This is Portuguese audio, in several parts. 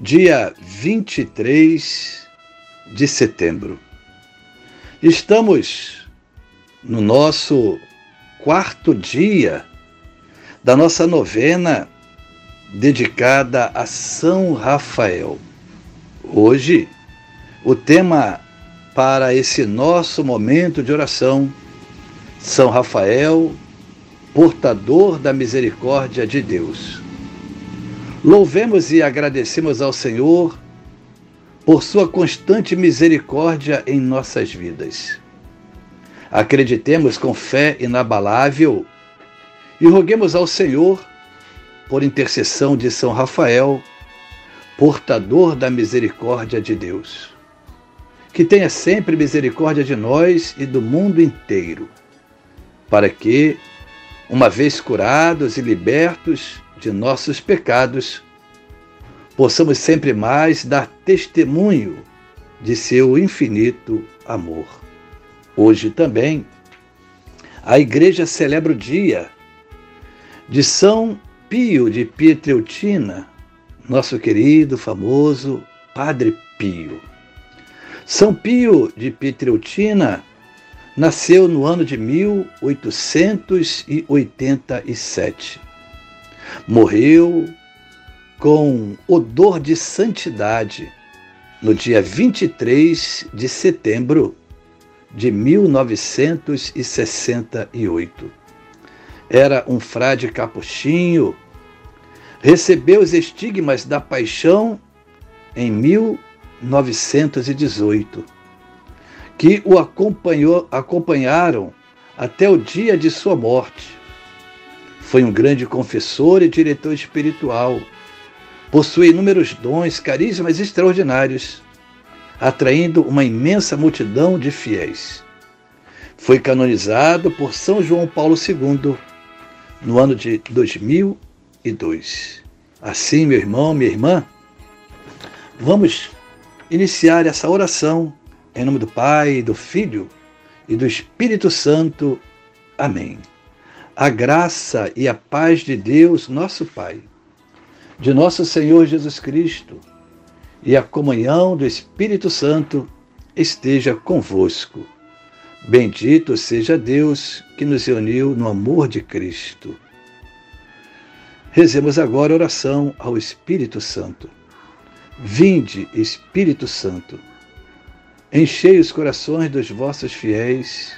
dia 23 de setembro. Estamos no nosso quarto dia da nossa novena dedicada a São Rafael. Hoje, o tema para esse nosso momento de oração, São Rafael, portador da misericórdia de Deus. Louvemos e agradecemos ao Senhor por sua constante misericórdia em nossas vidas. Acreditemos com fé inabalável e roguemos ao Senhor, por intercessão de São Rafael, portador da misericórdia de Deus, que tenha sempre misericórdia de nós e do mundo inteiro, para que, uma vez curados e libertos, de nossos pecados, possamos sempre mais dar testemunho de seu infinito amor. Hoje também, a Igreja celebra o dia de São Pio de Pietreutina, nosso querido, famoso Padre Pio. São Pio de Pietreutina nasceu no ano de 1887 morreu com odor de santidade no dia 23 de setembro de 1968. Era um frade capuchinho, recebeu os estigmas da paixão em 1918, que o acompanhou, acompanharam até o dia de sua morte foi um grande confessor e diretor espiritual. Possui inúmeros dons, carismas extraordinários, atraindo uma imensa multidão de fiéis. Foi canonizado por São João Paulo II no ano de 2002. Assim, meu irmão, minha irmã, vamos iniciar essa oração em nome do Pai, do Filho e do Espírito Santo. Amém a graça e a paz de Deus, nosso Pai, de nosso Senhor Jesus Cristo e a comunhão do Espírito Santo esteja convosco. Bendito seja Deus que nos uniu no amor de Cristo. Rezemos agora a oração ao Espírito Santo. Vinde, Espírito Santo, enchei os corações dos vossos fiéis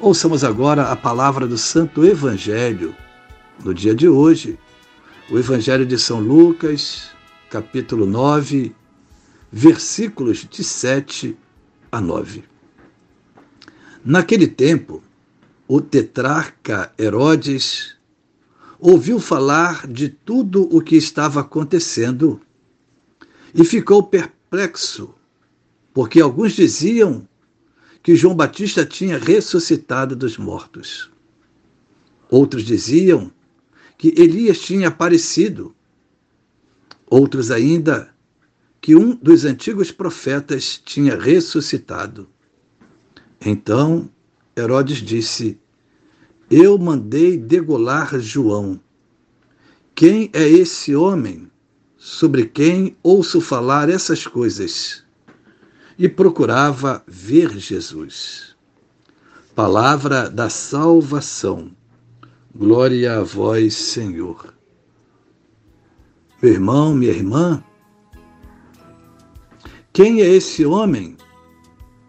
Ouçamos agora a palavra do Santo Evangelho. No dia de hoje, o Evangelho de São Lucas, capítulo 9, versículos de 7 a 9. Naquele tempo, o tetrarca Herodes ouviu falar de tudo o que estava acontecendo e ficou perplexo, porque alguns diziam que João Batista tinha ressuscitado dos mortos. Outros diziam que Elias tinha aparecido. Outros ainda que um dos antigos profetas tinha ressuscitado. Então Herodes disse: Eu mandei degolar João. Quem é esse homem sobre quem ouço falar essas coisas? E procurava ver Jesus. Palavra da salvação. Glória a vós, Senhor. Meu irmão, minha irmã, Quem é esse homem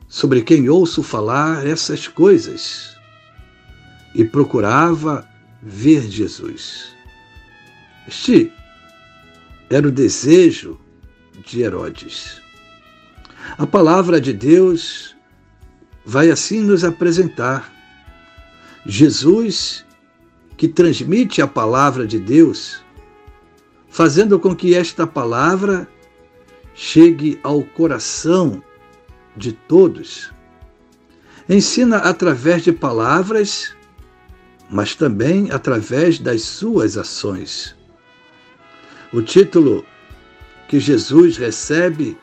sobre quem ouço falar essas coisas? E procurava ver Jesus. Este era o desejo de Herodes. A palavra de Deus vai assim nos apresentar. Jesus, que transmite a palavra de Deus, fazendo com que esta palavra chegue ao coração de todos. Ensina através de palavras, mas também através das suas ações. O título que Jesus recebe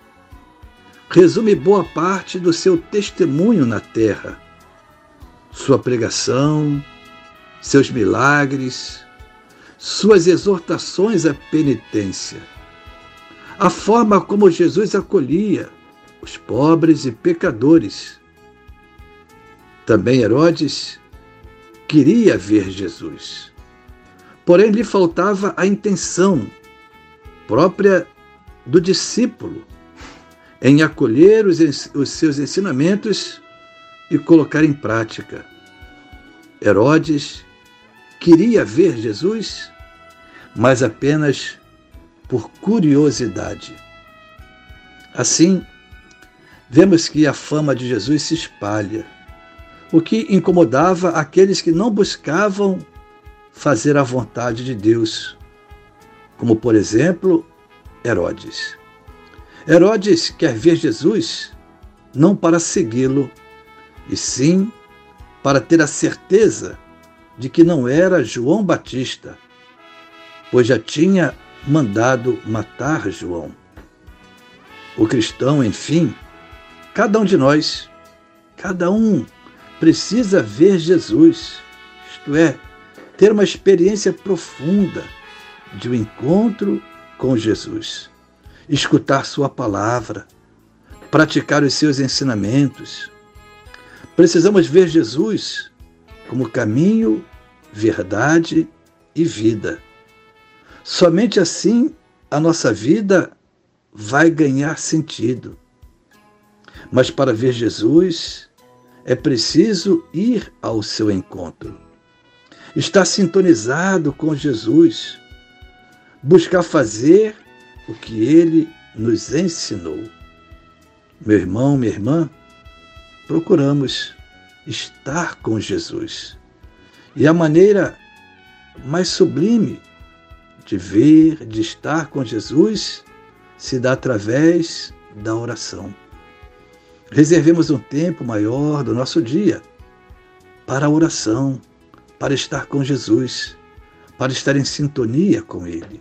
resume boa parte do seu testemunho na terra, sua pregação, seus milagres, suas exortações à penitência, a forma como Jesus acolhia os pobres e pecadores. Também Herodes queria ver Jesus, porém lhe faltava a intenção própria do discípulo em acolher os, os seus ensinamentos e colocar em prática. Herodes queria ver Jesus, mas apenas por curiosidade. Assim, vemos que a fama de Jesus se espalha, o que incomodava aqueles que não buscavam fazer a vontade de Deus, como por exemplo Herodes. Herodes quer ver Jesus não para segui-lo, e sim para ter a certeza de que não era João Batista, pois já tinha mandado matar João. O cristão, enfim, cada um de nós, cada um precisa ver Jesus, isto é, ter uma experiência profunda de um encontro com Jesus, escutar Sua palavra, praticar os seus ensinamentos. Precisamos ver Jesus como caminho, verdade e vida. Somente assim a nossa vida vai ganhar sentido. Mas para ver Jesus, é preciso ir ao seu encontro. Estar sintonizado com Jesus, buscar fazer o que ele nos ensinou. Meu irmão, minha irmã, procuramos estar com Jesus. E a maneira mais sublime de ver, de estar com Jesus, se dá através da oração. Reservemos um tempo maior do nosso dia para a oração, para estar com Jesus, para estar em sintonia com Ele.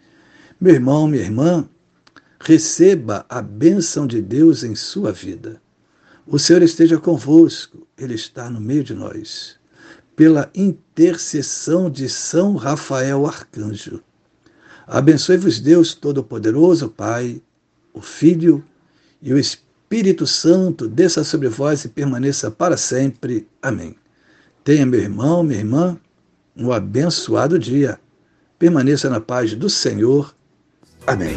Meu irmão, minha irmã, receba a bênção de Deus em sua vida. O Senhor esteja convosco, Ele está no meio de nós pela intercessão de São Rafael Arcanjo. Abençoe-vos Deus Todo-Poderoso, Pai, o Filho e o Espírito Santo, desça sobre vós e permaneça para sempre. Amém. Tenha, meu irmão, minha irmã, um abençoado dia. Permaneça na paz do Senhor. Amém.